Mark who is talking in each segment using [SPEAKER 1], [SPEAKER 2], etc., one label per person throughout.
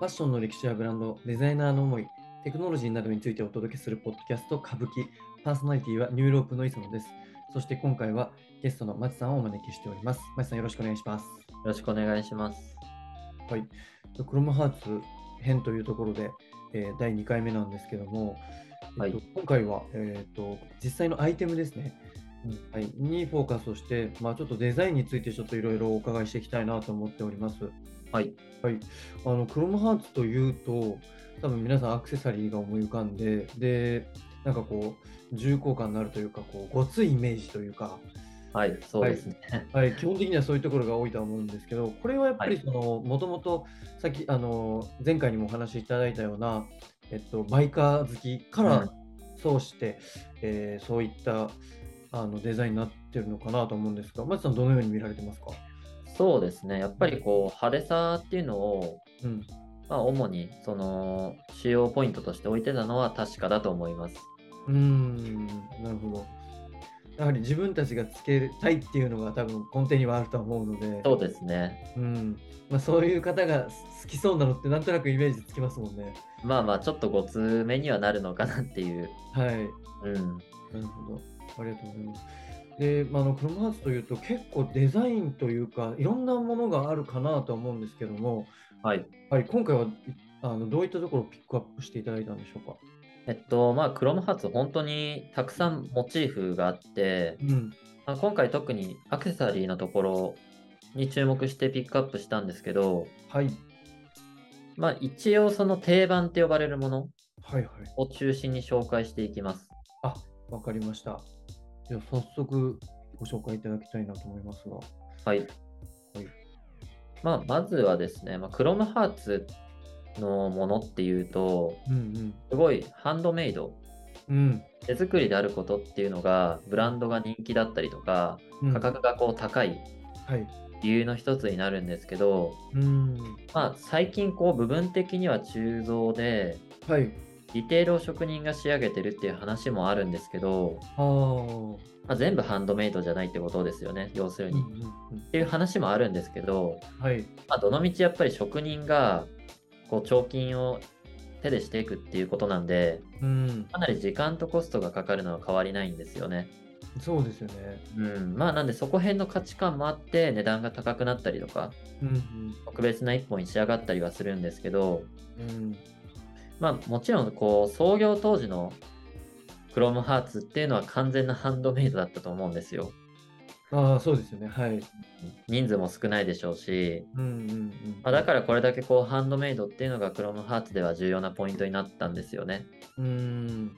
[SPEAKER 1] ファッションの歴史やブランド、デザイナーの思い、テクノロジーなどについてお届けするポッドキャスト、歌舞伎。パーソナリティはニューロープの磯野です。そして今回はゲストの松さんをお招きしております。松さんよろしくお願いします。よ
[SPEAKER 2] ろしくお願いします。
[SPEAKER 1] はい。クロムハーツ編というところで、えー第2回目なんですけども、
[SPEAKER 2] はい
[SPEAKER 1] えっと今回は、えー、と実際のアイテムですね、
[SPEAKER 2] うん
[SPEAKER 1] はい、にフォーカスをして、まあ、ちょっとデザインについてちょっといろいろお伺いしていきたいなと思っております。
[SPEAKER 2] はい。
[SPEAKER 1] はい、あのクロムハーツというと、多分皆さんアクセサリーが思い浮かんで、で、なんかこう、重厚感のあるというか、こうごついイメージというか、
[SPEAKER 2] はい、そうですね。
[SPEAKER 1] はい、基本的にはそういうところが多いとは思うんですけど、これはやっぱりもともとさっきあの前回にもお話しいただいたような、えっと、バイカー好きから
[SPEAKER 2] うん。
[SPEAKER 1] そうして、えーそういったあのデザインになってるのかなと思うんですが、松さん、どのように見られてますか、
[SPEAKER 2] そうですね。やっぱりこう派手さっていうのを、
[SPEAKER 1] うん、
[SPEAKER 2] まあ、主にその主要ポイントとして置いてたのは確かだと思います。
[SPEAKER 1] うーん、なるほど。やはり自分たちがつけたいっていうのが多分根底にはあるとは思うので、
[SPEAKER 2] そうですね。
[SPEAKER 1] うんまあ、そういう方が好きそうなのってなんとなくイメージつきますもんね。
[SPEAKER 2] まあまあ、ちょっとごつめにはなるのかなっていう。
[SPEAKER 1] はい。
[SPEAKER 2] うん。
[SPEAKER 1] なるほど。ありがとうございます。で、まあ、あのクロムハーツというと結構デザインというかいろんなものがあるかなとは思うんですけども、
[SPEAKER 2] はい。
[SPEAKER 1] はい、今回はいあのどういったところをピックアップしていただいたんでしょうか？
[SPEAKER 2] えっと、まあ、クロムハーツ、本当にたくさんモチーフがあって、
[SPEAKER 1] うん、
[SPEAKER 2] まあ、今回特にアクセサリーのところに注目してピックアップしたんですけど、
[SPEAKER 1] はい、
[SPEAKER 2] まあ、一応その定番って呼ばれるもの
[SPEAKER 1] はい、はい。
[SPEAKER 2] を中心に紹介していきます。
[SPEAKER 1] あ、わかりました。では早速ご紹介いただきたいなと思いますが。
[SPEAKER 2] はい。まあ、まずはですね、まあ、クロムハーツのものっていうと、
[SPEAKER 1] うん
[SPEAKER 2] すごいハンドメイド、
[SPEAKER 1] うん。うん。
[SPEAKER 2] 手作りであることっていうのが、ブランドが人気だったりとか、
[SPEAKER 1] うん
[SPEAKER 2] 価格がこう高い
[SPEAKER 1] はい。
[SPEAKER 2] 理由の一つになるんですけど、
[SPEAKER 1] うん。
[SPEAKER 2] まあ、最近こう部分的には鋳造で、
[SPEAKER 1] はい。
[SPEAKER 2] ディテールを職人が仕上げてるっていう話もあるんですけど、まあ、全部ハンドメイドじゃないってことですよね、要するに。っ
[SPEAKER 1] うんうん。
[SPEAKER 2] ていう話もあるんですけど、
[SPEAKER 1] はい。
[SPEAKER 2] まあ、どのみちやっぱり職人がこう彫金を手でしていくっていうことなんで、
[SPEAKER 1] うん。
[SPEAKER 2] かなり時間とコストがかかるのは変わりないんですよね。
[SPEAKER 1] そうですよね。
[SPEAKER 2] うん、まあなんでそこ辺の価値観もあって値段が高くなったりとか、
[SPEAKER 1] うん
[SPEAKER 2] 特別な一本に仕上がったりはするんですけど、
[SPEAKER 1] うん。うん。
[SPEAKER 2] まあもちろんこう創業当時のクロムハーツっていうのは完全なハンドメイドだったと思うんですよ。
[SPEAKER 1] ああ、そうですよね。はい。
[SPEAKER 2] 人数も少ないでしょうし、
[SPEAKER 1] うんうんうん。
[SPEAKER 2] まあ、だからこれだけこうハンドメイドっていうのがクロムハーツでは重要なポイントになったんですよね。
[SPEAKER 1] うん。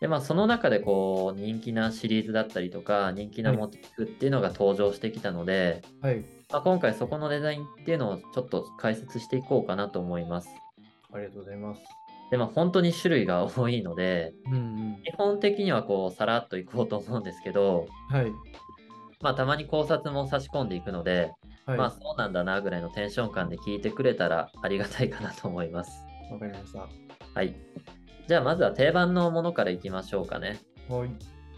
[SPEAKER 2] でまあその中でこう人気なシリーズだったりとか人気なモチーフっていうのが登場してきたので、
[SPEAKER 1] はい。
[SPEAKER 2] まあ、今回そこのデザインっていうのをちょっと解説していこうかなと思います。
[SPEAKER 1] ありがとうございます。
[SPEAKER 2] でまあ本当に種類が多いので
[SPEAKER 1] うんうん。
[SPEAKER 2] 基本的にはこうさらっといこうと思うんですけど、
[SPEAKER 1] はい。
[SPEAKER 2] まあたまに考察も差し込んでいくので、
[SPEAKER 1] はい。
[SPEAKER 2] まあそうなんだなぐらいのテンション感で聞いてくれたらありがたいかなと思います。
[SPEAKER 1] わかりました。
[SPEAKER 2] はい。じゃあまずは定番のものからいきましょうかね。
[SPEAKER 1] はい。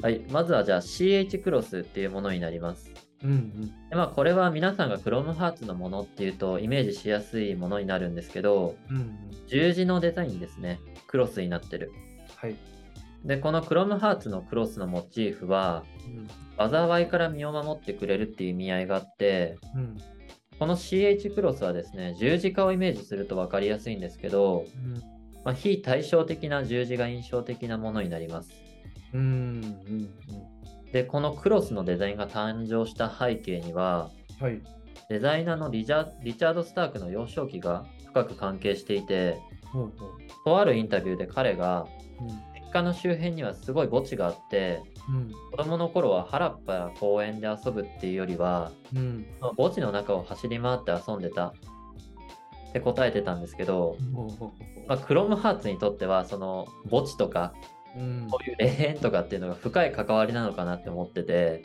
[SPEAKER 2] はい。まずはじゃあ CH クロスっていうものになります。
[SPEAKER 1] うんうん。
[SPEAKER 2] でまあこれは皆さんがクロムハーツのものっていうとイメージしやすいものになるんですけど、
[SPEAKER 1] うんうん。
[SPEAKER 2] 十字のデザインですね。クロスになってる。
[SPEAKER 1] はい。
[SPEAKER 2] で、このクロムハーツのクロスのモチーフは、
[SPEAKER 1] うん。
[SPEAKER 2] 災いから身を守ってくれるっていう意味合いがあって、
[SPEAKER 1] うん。
[SPEAKER 2] この CH クロスはですね、十字架をイメージすると分かりやすいんですけど、まあ、非対称的な十字が印象的なものになります。
[SPEAKER 1] うん。うん。
[SPEAKER 2] で、このクロスのデザインが誕生した背景には、
[SPEAKER 1] うん。はい。
[SPEAKER 2] デザイナーのリチャリチャード・スタークの幼少期が深く関係していて。とあるインタビューで彼が、
[SPEAKER 1] うん。
[SPEAKER 2] 実家の周辺にはすごい墓地があって、
[SPEAKER 1] うん。
[SPEAKER 2] 子供の頃は原っぱや公園で遊ぶっていうよりは、
[SPEAKER 1] うん。
[SPEAKER 2] まあ墓地の中を走り回って遊んでたって答えてたんですけど、まあ、クロムハーツにとってはその墓地とか
[SPEAKER 1] うん。
[SPEAKER 2] こういう霊園とかっていうのが深い関わりなのかなって思ってて、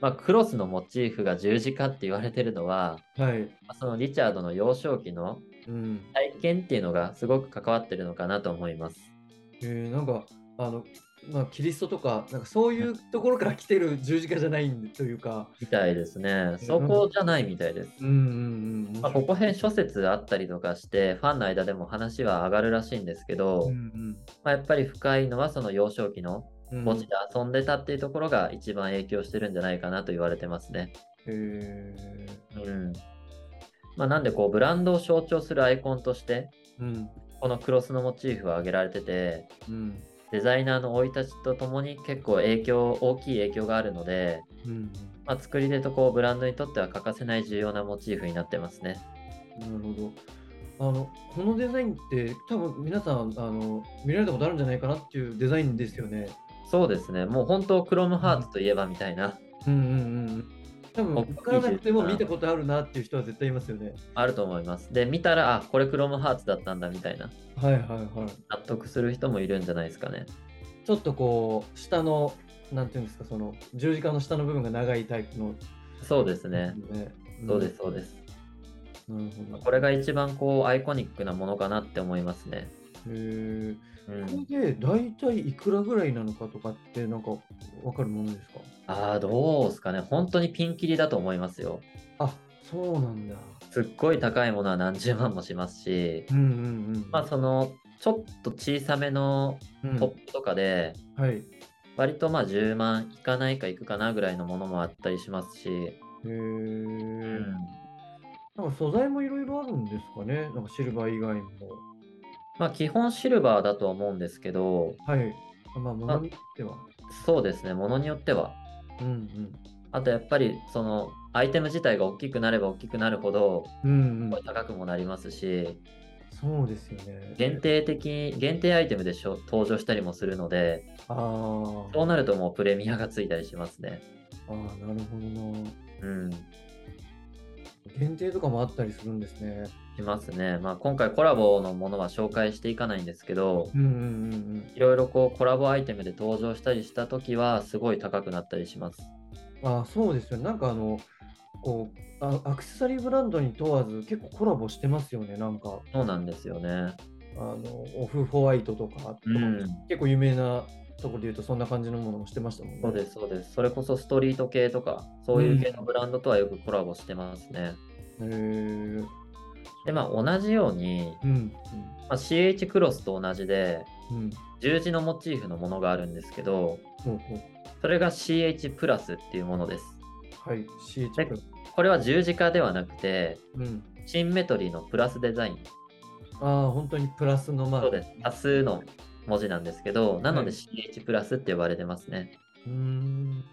[SPEAKER 2] まあ、クロスのモチーフが十字架って言われてるのは、
[SPEAKER 1] ど。はい。
[SPEAKER 2] まあそのリチャードの幼少期の
[SPEAKER 1] うん。
[SPEAKER 2] 体験っていうのがすごく関わってるのかなと思います。
[SPEAKER 1] えー、なんか、あの、まあ、キリストとか、なんかそういうところから来てる十字架じゃないというか。
[SPEAKER 2] みたいですね。そこじゃないみたいです。ここ辺諸説あったりとかして、ファンの間でも話は上がるらしいんですけど、
[SPEAKER 1] うん
[SPEAKER 2] まあ、やっぱり深いのはその幼少期の
[SPEAKER 1] うん。
[SPEAKER 2] 墓地で遊んでたっていうところが一番影響してるんじゃないかなと言われてますね。
[SPEAKER 1] へえ。
[SPEAKER 2] うん。まあ、なんでこうブランドを象徴するアイコンとして、
[SPEAKER 1] うん。
[SPEAKER 2] このクロスのモチーフは挙げられてて、
[SPEAKER 1] うん。
[SPEAKER 2] デザイナーの生い立ちとともに結構影響、大きい影響があるので、
[SPEAKER 1] うん。
[SPEAKER 2] まあ、作り手とこうブランドにとっては欠かせない重要なモチーフになってますね。
[SPEAKER 1] なるほど。あの、このデザインって、多分皆さん、あの、見られたことあるんじゃないかなっていうデザインですよね。
[SPEAKER 2] そうですね。もう本当クロムハーツといえばみたいな、
[SPEAKER 1] うんうんうん。多分、分からなくても見たことあるなっていう人は絶対いますよね。
[SPEAKER 2] あると思います。で、見たら、あ、これクロムハーツだったんだみたいな、
[SPEAKER 1] はいはいはい。
[SPEAKER 2] 納得する人もいるんじゃないですかね。
[SPEAKER 1] ちょっとこう、下の、なんていうんですか、その、十字架の下の部分が長いタイプの、
[SPEAKER 2] そうですね。
[SPEAKER 1] ね。
[SPEAKER 2] そうです、そうです。
[SPEAKER 1] す。なるほど。
[SPEAKER 2] これが一番こうアイコニックなものかなって思いますね。
[SPEAKER 1] へえ。
[SPEAKER 2] うん、
[SPEAKER 1] これで大体いくらぐらいなのかとかってなんかわかるものですか？
[SPEAKER 2] ああ、どうですかね。本当にピンキリだと思いますよ。
[SPEAKER 1] あそうなんだ。
[SPEAKER 2] すっごい高いものは何十万もしますし、
[SPEAKER 1] うんうんうん。
[SPEAKER 2] まあそのちょっと小さめの
[SPEAKER 1] うん
[SPEAKER 2] トップとかで、
[SPEAKER 1] はい。へ
[SPEAKER 2] 割とまあ10万いかないかいくかなぐらいのものもあったりしますし、
[SPEAKER 1] え。
[SPEAKER 2] うん、
[SPEAKER 1] なんか素材もいろいろあるんですかね？なんかシルバー以外も。
[SPEAKER 2] まあ基本シルバーだとは思うんですけど、
[SPEAKER 1] はい。まあ、ものによっては。
[SPEAKER 2] そうですね、ものによっては。
[SPEAKER 1] うん
[SPEAKER 2] あとやっぱりそのアイテム自体が大きくなれば大きくなるほど
[SPEAKER 1] うん。うんうん。
[SPEAKER 2] 高くもなりますし、
[SPEAKER 1] そうですよね。
[SPEAKER 2] 限定的、限定アイテムでしょ登場したりもするので、
[SPEAKER 1] ああ。
[SPEAKER 2] そうなるともうプレミアがついたりしますね。
[SPEAKER 1] ああ、なるほどな。
[SPEAKER 2] うん、
[SPEAKER 1] 限定とかもあったりするんですね。
[SPEAKER 2] しますね。まあ今回コラボのものは紹介していかないんですけど、
[SPEAKER 1] うんうんうん
[SPEAKER 2] いろいろこうコラボアイテムで登場したりしたときはすごい高くなったりします。
[SPEAKER 1] あ、そうですよね。なんかあの、こうあ、アクセサリーブランドに問わず結構コラボしてますよね。なんか、
[SPEAKER 2] そうなんですよね。
[SPEAKER 1] あの、オフホワイトとか、
[SPEAKER 2] うん、
[SPEAKER 1] 結構有名なところで言うとそんな感じのものもしてましたもんね。
[SPEAKER 2] そうです、そうです。それこそストリート系とか、そういう系のブランドとはよくコラボしてますね。
[SPEAKER 1] へえ。
[SPEAKER 2] で、まあ同じように、
[SPEAKER 1] うん。
[SPEAKER 2] まあ、CH クロスと同じで、
[SPEAKER 1] うん。うん。
[SPEAKER 2] 十字のモチーフのものがあるんですけど、
[SPEAKER 1] ほうほう。
[SPEAKER 2] それが CH プラスっていうものです。
[SPEAKER 1] はい。CH
[SPEAKER 2] で
[SPEAKER 1] プラス。
[SPEAKER 2] これは十字架ではなくて、
[SPEAKER 1] うん。
[SPEAKER 2] シンメトリーのプラスデザイン。
[SPEAKER 1] ああ、本当にプラスのマーク。
[SPEAKER 2] そうです。多数の文字なんですけど、なので
[SPEAKER 1] はい
[SPEAKER 2] CH プラスって呼ばれてますね。
[SPEAKER 1] うーん。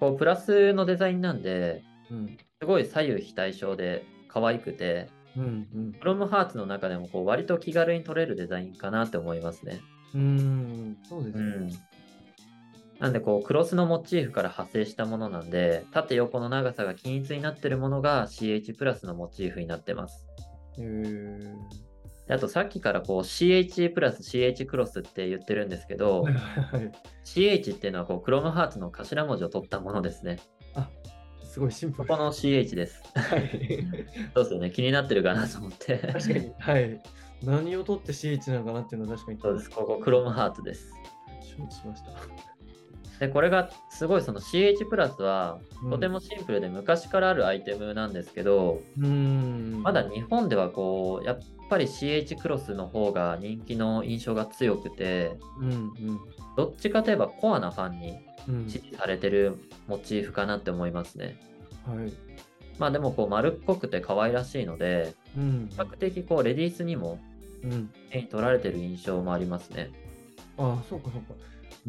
[SPEAKER 2] こうプラスのデザインなんで、
[SPEAKER 1] うん。
[SPEAKER 2] すごい左右非対称で可愛くて、
[SPEAKER 1] うん。うん。
[SPEAKER 2] クロムハーツの中でもこう割と気軽に撮れるデザインかなって思いますね。
[SPEAKER 1] うーん。そうですね。
[SPEAKER 2] うん。なんでこうクロスのモチーフから派生したものなんで、縦横の長さが均一になってるものが CH プラスのモチーフになってます。
[SPEAKER 1] へえ。
[SPEAKER 2] であとさっきからこう CH プラス CH クロスって言ってるんですけど
[SPEAKER 1] はい。
[SPEAKER 2] CH っていうのはこうクロムハーツの頭文字を取ったものですね。
[SPEAKER 1] あ、すごいシンプル。
[SPEAKER 2] ここの CH です。
[SPEAKER 1] はい。
[SPEAKER 2] そうですよね。気になってるかなと思って。
[SPEAKER 1] 確かに。はい。何を取って CH なのかなっていうのは確かに。
[SPEAKER 2] そうです。ここクロムハーツです。
[SPEAKER 1] 承知しました。
[SPEAKER 2] で、これがすごいその CH プラスは
[SPEAKER 1] うん
[SPEAKER 2] とてもシンプルで昔からあるアイテムなんですけど、
[SPEAKER 1] うーん。
[SPEAKER 2] まだ日本ではこう、やっぱり CH クロスの方が人気の印象が強くて、
[SPEAKER 1] うんうん。
[SPEAKER 2] どっちかといえばコアなファンに
[SPEAKER 1] うん。
[SPEAKER 2] 支持されてるモチーフかなって思いますね。
[SPEAKER 1] はい。
[SPEAKER 2] まあでもこう丸っこくて可愛らしいので、
[SPEAKER 1] うん
[SPEAKER 2] 比。較的こうレディースにも
[SPEAKER 1] うん。
[SPEAKER 2] 手に取られてる印象もありますね。
[SPEAKER 1] あそうかそうか。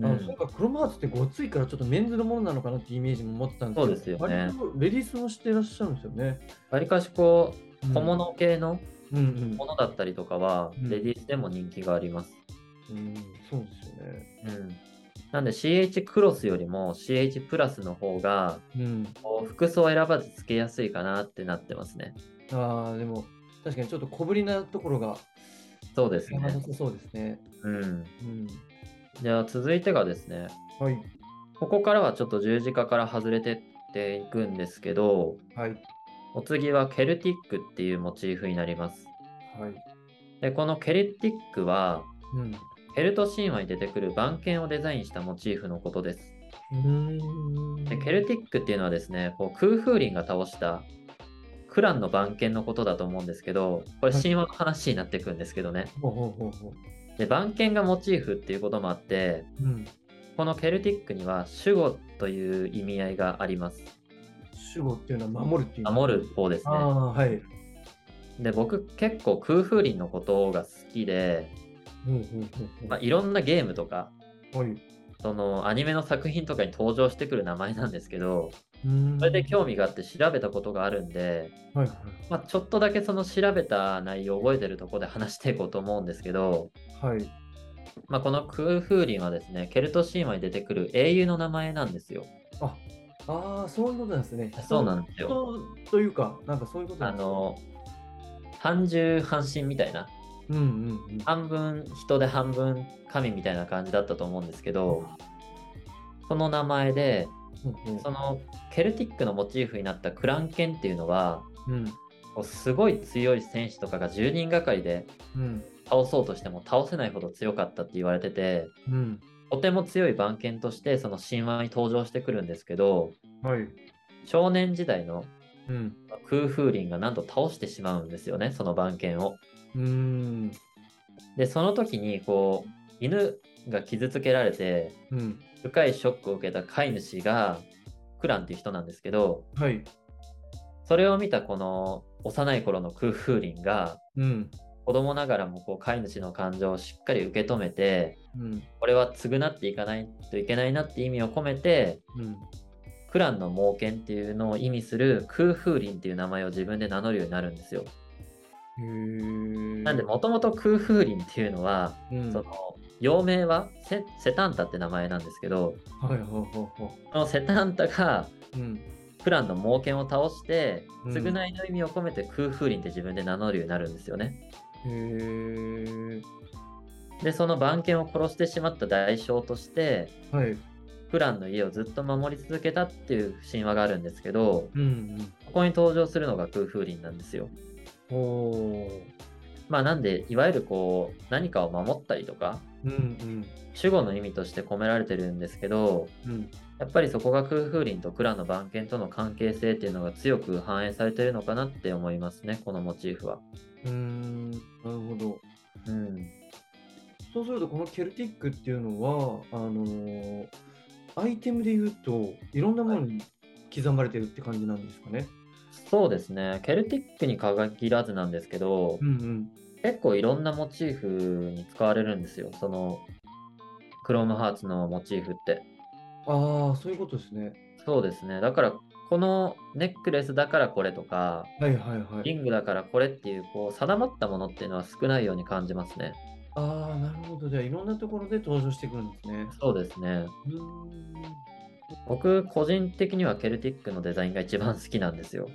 [SPEAKER 1] あ
[SPEAKER 2] うん
[SPEAKER 1] そうか、クロムハーツってごついからちょっとメンズのものなのかなってイメージも持ってたんですけど、
[SPEAKER 2] そうですよね
[SPEAKER 1] レディースもしてらっしゃるんですよね。
[SPEAKER 2] わりかしこ
[SPEAKER 1] う
[SPEAKER 2] うん小物系のものだったりとかは、
[SPEAKER 1] うん
[SPEAKER 2] レディースでも人気があります。
[SPEAKER 1] うん。そうですよね。
[SPEAKER 2] うん。なんで CH クロスよりも CH プラスの方が、
[SPEAKER 1] うん。
[SPEAKER 2] 服装を選ばずつけやすいかなってなってますね。
[SPEAKER 1] ああ、でも確かにちょっと小ぶりなところが
[SPEAKER 2] そうですね。
[SPEAKER 1] そうですね。
[SPEAKER 2] うん。
[SPEAKER 1] うん。
[SPEAKER 2] じゃあ続いてがですね、
[SPEAKER 1] はい。
[SPEAKER 2] ここからはちょっと十字架から外れてっていくんですけど、
[SPEAKER 1] はい。
[SPEAKER 2] お次はケルティックっていうモチーフになります。
[SPEAKER 1] はい。
[SPEAKER 2] で、このケルティックは、
[SPEAKER 1] うん。
[SPEAKER 2] ケルト神話に出てくる番犬をデザインしたモチーフのことです。でケルティックっていうのはですね、こう空風林が倒したクランの番犬のことだと思うんですけど、これ神話の話になっていくんですけどね。
[SPEAKER 1] ほうほうほうほ
[SPEAKER 2] で番犬がモチーフっていうこともあって、
[SPEAKER 1] う。うん。
[SPEAKER 2] このケルティックには守護という意味合いがあります。
[SPEAKER 1] 守護っていうのは守るっていう。
[SPEAKER 2] 守る方ですね。
[SPEAKER 1] ああ、はい。
[SPEAKER 2] で、僕結構空風林のことが好きで、まあ、いろんなゲームとか、
[SPEAKER 1] はい。
[SPEAKER 2] そのアニメの作品とかに登場してくる名前なんですけど、それで興味があって調べたことがあるんで、
[SPEAKER 1] はいはい。
[SPEAKER 2] まあ、ちょっとだけその調べた内容を覚えてるところで話していこうと思うんですけど、
[SPEAKER 1] はい。
[SPEAKER 2] まあ、この空風林はですね、ケルト神話に出てくる英雄の名前なんですよ。
[SPEAKER 1] あ、ああ、そういうことなんですね。
[SPEAKER 2] そうなんですよ
[SPEAKER 1] 人というか、なんかそういうことなんですね、
[SPEAKER 2] あの、半獣半身みたいな、
[SPEAKER 1] うんうんうん。
[SPEAKER 2] 半分人で半分神みたいな感じだったと思うんですけど、その名前で、
[SPEAKER 1] うんうん
[SPEAKER 2] そのケルティックのモチーフになったクランケンっていうのは、
[SPEAKER 1] うん
[SPEAKER 2] こうすごい強い戦士とかが10人がかりで
[SPEAKER 1] うん
[SPEAKER 2] 倒そうとしても倒せないほど強かったって言われてて、
[SPEAKER 1] うん。
[SPEAKER 2] とても強い番犬としてその神話に登場してくるんですけど、
[SPEAKER 1] はい。
[SPEAKER 2] 少年時代の
[SPEAKER 1] うん。
[SPEAKER 2] 空風林がなんと倒してしまうんですよね、その番犬を。
[SPEAKER 1] うーん。
[SPEAKER 2] で、その時にこう、犬が傷つけられて、
[SPEAKER 1] うん。
[SPEAKER 2] 深いショックを受けた飼い主が、クランっていう人なんですけど、
[SPEAKER 1] はい。
[SPEAKER 2] それを見たこの幼い頃の空風林が、
[SPEAKER 1] うん。
[SPEAKER 2] 子供ながらもこう飼い主の感情をしっかり受け止めて、
[SPEAKER 1] うん。
[SPEAKER 2] これは償っていかないといけないなって意味を込めて、
[SPEAKER 1] うん。
[SPEAKER 2] クランの猛犬っていうのを意味する空風林っていう名前を自分で名乗るようになるんですよ。なんで、もともと空風林っていうのは、
[SPEAKER 1] うん。
[SPEAKER 2] その、幼名はセセタンタって名前なんですけど、
[SPEAKER 1] はいはいはいは
[SPEAKER 2] そのセタンタが
[SPEAKER 1] い。うん。
[SPEAKER 2] クランの猛犬を倒して、
[SPEAKER 1] うん
[SPEAKER 2] 償いの意味を込めて空風林って自分で名乗るようになるんですよね。で、その番犬を殺してしまった代償として、
[SPEAKER 1] はい。
[SPEAKER 2] クランの家をずっと守り続けたっていう神話があるんですけど、
[SPEAKER 1] うん
[SPEAKER 2] ここに登場するのが空風林なんですよ。まあなんで、いわゆるこう、何かを守ったりとか、
[SPEAKER 1] うんうん。
[SPEAKER 2] 守護の意味として込められてるんですけど、
[SPEAKER 1] うん。
[SPEAKER 2] やっぱりそこが空風林とクランの番犬との関係性っていうのが強く反映されてるのかなって思いますね、このモチーフは。
[SPEAKER 1] うーん。なるほど。
[SPEAKER 2] うん。
[SPEAKER 1] そうすると、このケルティックっていうのは、あのーアイテムで言うと、いろんなものに刻まれてるって感じなんですかね。
[SPEAKER 2] そうですね、ケルティックに限らずなんですけど、
[SPEAKER 1] うんうん。
[SPEAKER 2] 結構いろんなモチーフに使われるんですよ、その、クロームハーツのモチーフって。
[SPEAKER 1] ああ、そういうことですね。
[SPEAKER 2] そうですね、だから、このネックレスだからこれとか、
[SPEAKER 1] はいはいはい。
[SPEAKER 2] リングだからこれっていう、こう、定まったものっていうのは少ないように感じますね。
[SPEAKER 1] ああ、なるほど。じゃあ、いろんなところで登場してくるんですね。
[SPEAKER 2] そうですね。
[SPEAKER 1] うーん。
[SPEAKER 2] 僕、個人的にはケルティックのデザインが一番好きなんですよ。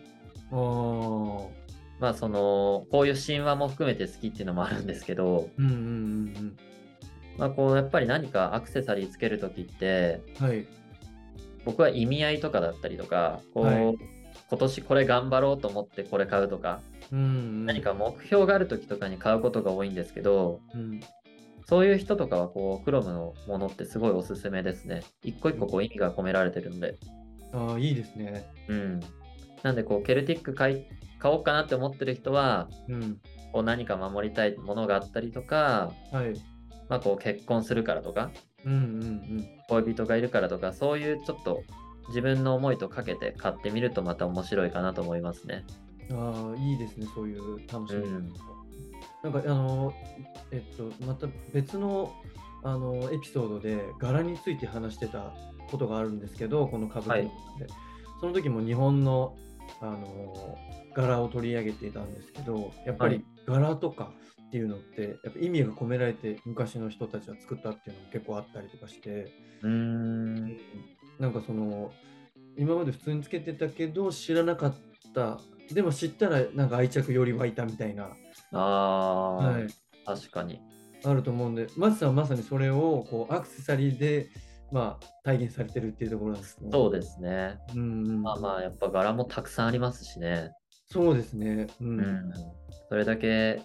[SPEAKER 2] まあ、その、こういう神話も含めて好きっていうのもあるんですけど、
[SPEAKER 1] うんうんうん
[SPEAKER 2] まあ、こう、やっぱり何かアクセサリーつけるときって、
[SPEAKER 1] うん。はい。
[SPEAKER 2] 僕は意味合いとかだったりとか、こう、
[SPEAKER 1] はい
[SPEAKER 2] 今年これ頑張ろうと思ってこれ買うとか、
[SPEAKER 1] うんうん。
[SPEAKER 2] 何か目標があるときとかに買うことが多いんですけど、
[SPEAKER 1] うん。
[SPEAKER 2] そういう人とかはこう、クロムのものってすごいおすすめですね。一個一個こう意味が込められてるんで。
[SPEAKER 1] ああ、いいですね。
[SPEAKER 2] うん。なんでこう、ケルティック買い買おうかなって思ってる人は、
[SPEAKER 1] うん。
[SPEAKER 2] こう何か守りたいものがあったりとか、
[SPEAKER 1] はい。
[SPEAKER 2] まあ、こう結婚するからとか、
[SPEAKER 1] うんうん
[SPEAKER 2] 恋人がいるからとか、そういうちょっと自分の思いとかけて買ってみるとまた面白いかなと思いますね。
[SPEAKER 1] うん。ああ、いいですね。そういう楽しみ。
[SPEAKER 2] うん
[SPEAKER 1] なんか、あの、えっと、また別の、あの、エピソードで柄について話してたことがあるんですけど、この歌舞伎の中で、その時も日本の、あの、柄を取り上げていたんですけど、やっぱり柄とかっていうのって、やっぱ意味が込められて昔の人たちは作ったっていうのも結構あったりとかして、
[SPEAKER 2] うーん。
[SPEAKER 1] なんかその今まで普通につけてたけど知らなかった。でも知ったらなんか愛着より湧いたみたいな、
[SPEAKER 2] ああ、
[SPEAKER 1] はい、
[SPEAKER 2] 確かに。
[SPEAKER 1] あると思うんで松さんはまさにそれをこうアクセサリーで、まあ、体現されてるっていうところなんですね。
[SPEAKER 2] そうですね。
[SPEAKER 1] うんうん、
[SPEAKER 2] まあまあ、やっぱ柄もたくさんありますしね。
[SPEAKER 1] そうですね。う
[SPEAKER 2] うんん。それだけ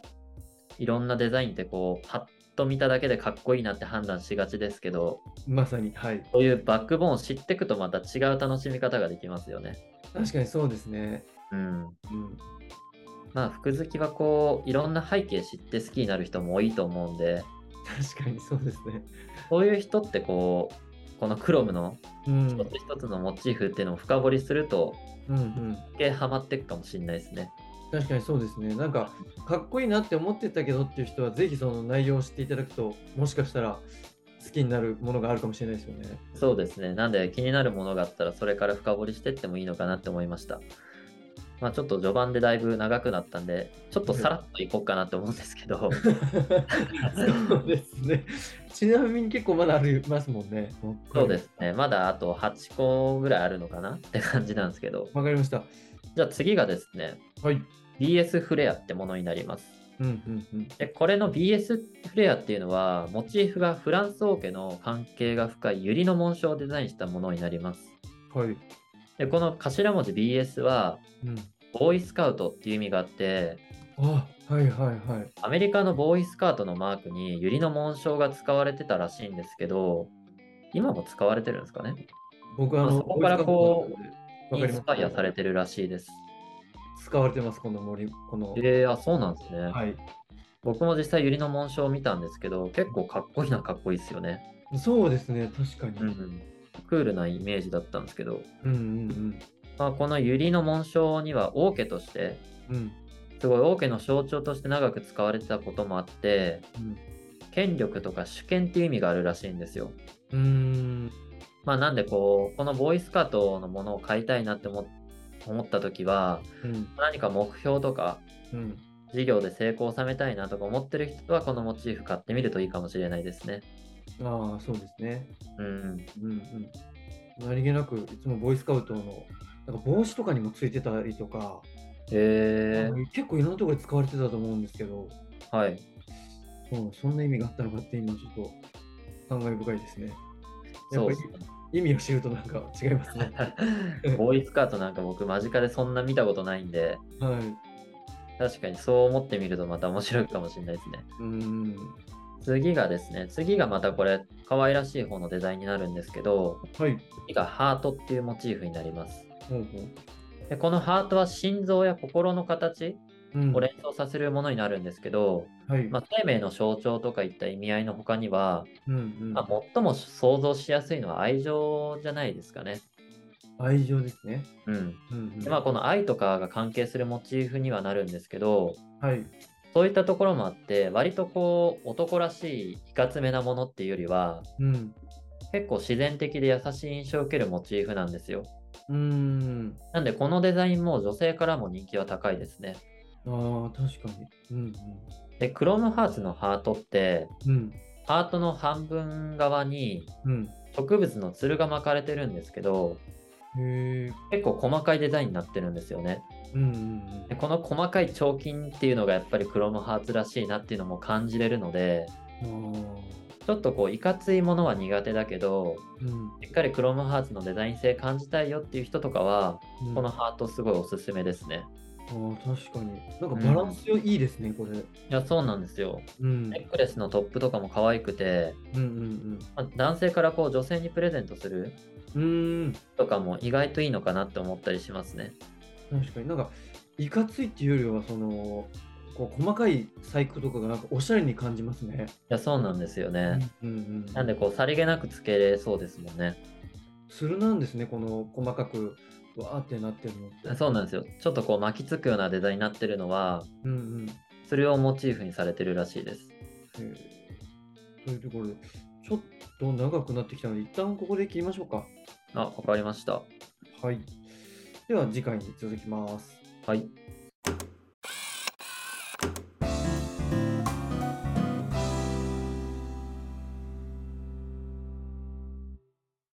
[SPEAKER 2] いろんなデザインってこう、はと見ただけでかっこいいなって判断しがちですけど、
[SPEAKER 1] まさに、はい。
[SPEAKER 2] そういうバックボーンを知っていくとまた違う楽しみ方ができますよね。
[SPEAKER 1] 確かにそうですね。
[SPEAKER 2] うん。
[SPEAKER 1] うん。
[SPEAKER 2] まあ、服好きはこう、いろんな背景知って好きになる人も多いと思うんで、
[SPEAKER 1] 確かにそうですね。
[SPEAKER 2] そういう人ってこう、このクロムの
[SPEAKER 1] うん。
[SPEAKER 2] 一つ一つのモチーフっていうのを深掘りすると、
[SPEAKER 1] うんうん。
[SPEAKER 2] 余計ハマっていくかもしれないですね。
[SPEAKER 1] 確かにそうですね。なんか、かっこいいなって思ってたけどっていう人は、ぜひその内容を知っていただくと、もしかしたら好きになるものがあるかもしれないですよね。
[SPEAKER 2] そうですね。なんで気になるものがあったらそれから深掘りしていってもいいのかなって思いました。まあちょっと序盤でだいぶ長くなったんで、ちょっとさらっといこうかなと思うんですけど、
[SPEAKER 1] そうですね。ちなみに結構まだありますもんね。
[SPEAKER 2] そうですね。まだあと8個ぐらいあるのかなって感じなんですけど、
[SPEAKER 1] わかりました。
[SPEAKER 2] じゃあ次がですね、
[SPEAKER 1] はい。
[SPEAKER 2] BS フレアってものになります。
[SPEAKER 1] うんうんうん。
[SPEAKER 2] でこれの BS フレアっていうのは、モチーフがフランス王家の関係が深い百合の紋章をデザインしたものになります。
[SPEAKER 1] はい。
[SPEAKER 2] でこの頭文字 BS は、
[SPEAKER 1] うん。
[SPEAKER 2] ボーイスカウトっていう意味があって、
[SPEAKER 1] あ、はいはいはい。
[SPEAKER 2] アメリカのボーイスカートのマークに百合の紋章が使われてたらしいんですけど、今も使われてるんですかね？
[SPEAKER 1] 僕あの、
[SPEAKER 2] まあそこからこ
[SPEAKER 1] う、わ
[SPEAKER 2] インスパイアされてるらしいです。
[SPEAKER 1] 使われてます、この森、この。
[SPEAKER 2] えー、あ、そうなんですね。
[SPEAKER 1] はい。
[SPEAKER 2] 僕も実際百合の紋章を見たんですけど、結構かっこいいな、かっこいいですよね。
[SPEAKER 1] そうですね、確かに。
[SPEAKER 2] うんうん。クールなイメージだったんですけど、
[SPEAKER 1] うんうん
[SPEAKER 2] まあ、この百合の紋章には王家として、
[SPEAKER 1] うん。うん。
[SPEAKER 2] すごい王家の象徴として長く使われてたこともあって、
[SPEAKER 1] うん
[SPEAKER 2] 権力とか主権っていう意味があるらしいんですよ。
[SPEAKER 1] うーん。
[SPEAKER 2] まあなんでこう、このボーイスカートのものを買いたいなって思思った時は、
[SPEAKER 1] うん。
[SPEAKER 2] 何か目標とか、
[SPEAKER 1] うん。
[SPEAKER 2] 事業で成功を収めたいなとか思ってる人はこのモチーフ買ってみるといいかもしれないですね。
[SPEAKER 1] ああ、そうですね。
[SPEAKER 2] うん。
[SPEAKER 1] うんうん。何気なく、いつもボーイスカウトの、なんか帽子とかにもついてたりとか、
[SPEAKER 2] へえ
[SPEAKER 1] 結構いろんなところで使われてたと思うんですけど、
[SPEAKER 2] はい。
[SPEAKER 1] うん、そんな意味があったのかって今ちょっと感慨深いですね。やっぱり。意味を知るとなんか違いますね。
[SPEAKER 2] ボーイスカートなんか僕間近でそんな見たことないんで、
[SPEAKER 1] はい。
[SPEAKER 2] 確かにそう思ってみるとまた面白いかもしれないですね。
[SPEAKER 1] うーん。
[SPEAKER 2] 次がですね、次がまたこれ可愛らしい方のデザインになるんですけど、
[SPEAKER 1] はい。
[SPEAKER 2] 次がハートっていうモチーフになります。
[SPEAKER 1] ほうほ
[SPEAKER 2] でこのハートは心臓や心の形
[SPEAKER 1] う。うん
[SPEAKER 2] を連想させるものになるんですけど、
[SPEAKER 1] はい。
[SPEAKER 2] まあ、生命の象徴とかいった意味合いの他には、
[SPEAKER 1] うんうん
[SPEAKER 2] まあ、最も想像しやすいのは愛情じゃないですかね。
[SPEAKER 1] 愛情ですね。
[SPEAKER 2] うん。
[SPEAKER 1] うんうん
[SPEAKER 2] でまあ、この愛とかが関係するモチーフにはなるんですけど、
[SPEAKER 1] はい。
[SPEAKER 2] そういったところもあって、割とこう、男らしい、いかつめなものっていうよりは、
[SPEAKER 1] うん。
[SPEAKER 2] 結構自然的で優しい印象を受けるモチーフなんですよ。
[SPEAKER 1] うーん。
[SPEAKER 2] なんで、このデザインも女性からも人気は高いですね。
[SPEAKER 1] ああ、確かに。うん
[SPEAKER 2] で、クロームハーツのハートって、
[SPEAKER 1] うん。うん。
[SPEAKER 2] ハートの半分側に
[SPEAKER 1] うん。
[SPEAKER 2] 植物のつるが巻かれてるんですけど。結構細かいデザインになってるんですよね。
[SPEAKER 1] うんうん
[SPEAKER 2] でこの細かい彫金っていうのがやっぱりクロームハーツらしいなっていうのも感じれるので、
[SPEAKER 1] うん。あ
[SPEAKER 2] ちょっとこういかついものは苦手だけど、
[SPEAKER 1] あ。うん。
[SPEAKER 2] しっかりクロームハーツのデザイン性感じたいよっていう人とかは、
[SPEAKER 1] うん
[SPEAKER 2] このハートすごいおすすめですね。
[SPEAKER 1] ああ、確かに。なんかバランスいいですね、これ。
[SPEAKER 2] いや、そうなんですよ。
[SPEAKER 1] うん。
[SPEAKER 2] ネックレスのトップとかも可愛くて、
[SPEAKER 1] うんうん
[SPEAKER 2] まあ男性からこう女性にプレゼントする
[SPEAKER 1] うーん。
[SPEAKER 2] とかも意外といいのかなって思ったりしますね。
[SPEAKER 1] 確かになんか、いかついっていうよりは、その、こう細かい細工とかがなんかおしゃれに感じますね。
[SPEAKER 2] いや、そうなんですよね。
[SPEAKER 1] うんうんうん。
[SPEAKER 2] なんでこう、さりげなくつけれそうですもんね。
[SPEAKER 1] つるなんですね、この細かく、わーってなってるの。
[SPEAKER 2] そうなんですよ。ちょっとこう巻きつくようなデザインになってるのは、
[SPEAKER 1] うんうん。
[SPEAKER 2] それをモチーフにされてるらしいです。
[SPEAKER 1] えーというところで、ちょっと長くなってきたので、一旦ここで切りましょうか。
[SPEAKER 2] あ、わかりました。
[SPEAKER 1] はい。では次回に続きます。
[SPEAKER 2] はい。